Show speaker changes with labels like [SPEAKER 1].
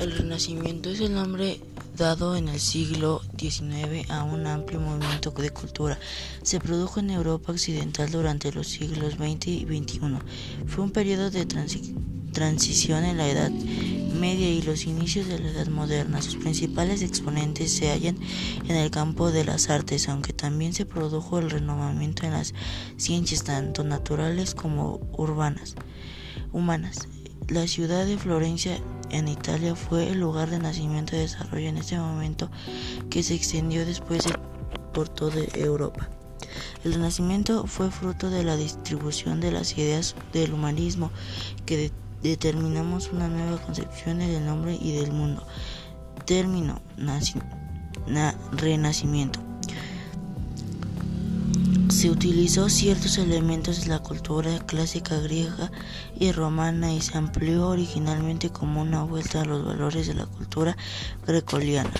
[SPEAKER 1] El Renacimiento es el nombre dado en el siglo XIX a un amplio movimiento de cultura. Se produjo en Europa Occidental durante los siglos XX y XXI. Fue un periodo de transición en la Edad Media y los inicios de la Edad Moderna. Sus principales exponentes se hallan en el campo de las artes, aunque también se produjo el renovamiento en las ciencias tanto naturales como urbanas, humanas. La ciudad de Florencia en Italia fue el lugar de nacimiento y desarrollo en este momento que se extendió después por toda Europa. El Renacimiento fue fruto de la distribución de las ideas del humanismo que determinamos una nueva concepción del hombre y del mundo. Término Renacimiento se utilizó ciertos elementos de la cultura clásica griega y romana y se amplió originalmente como una vuelta a los valores de la cultura grecoliana.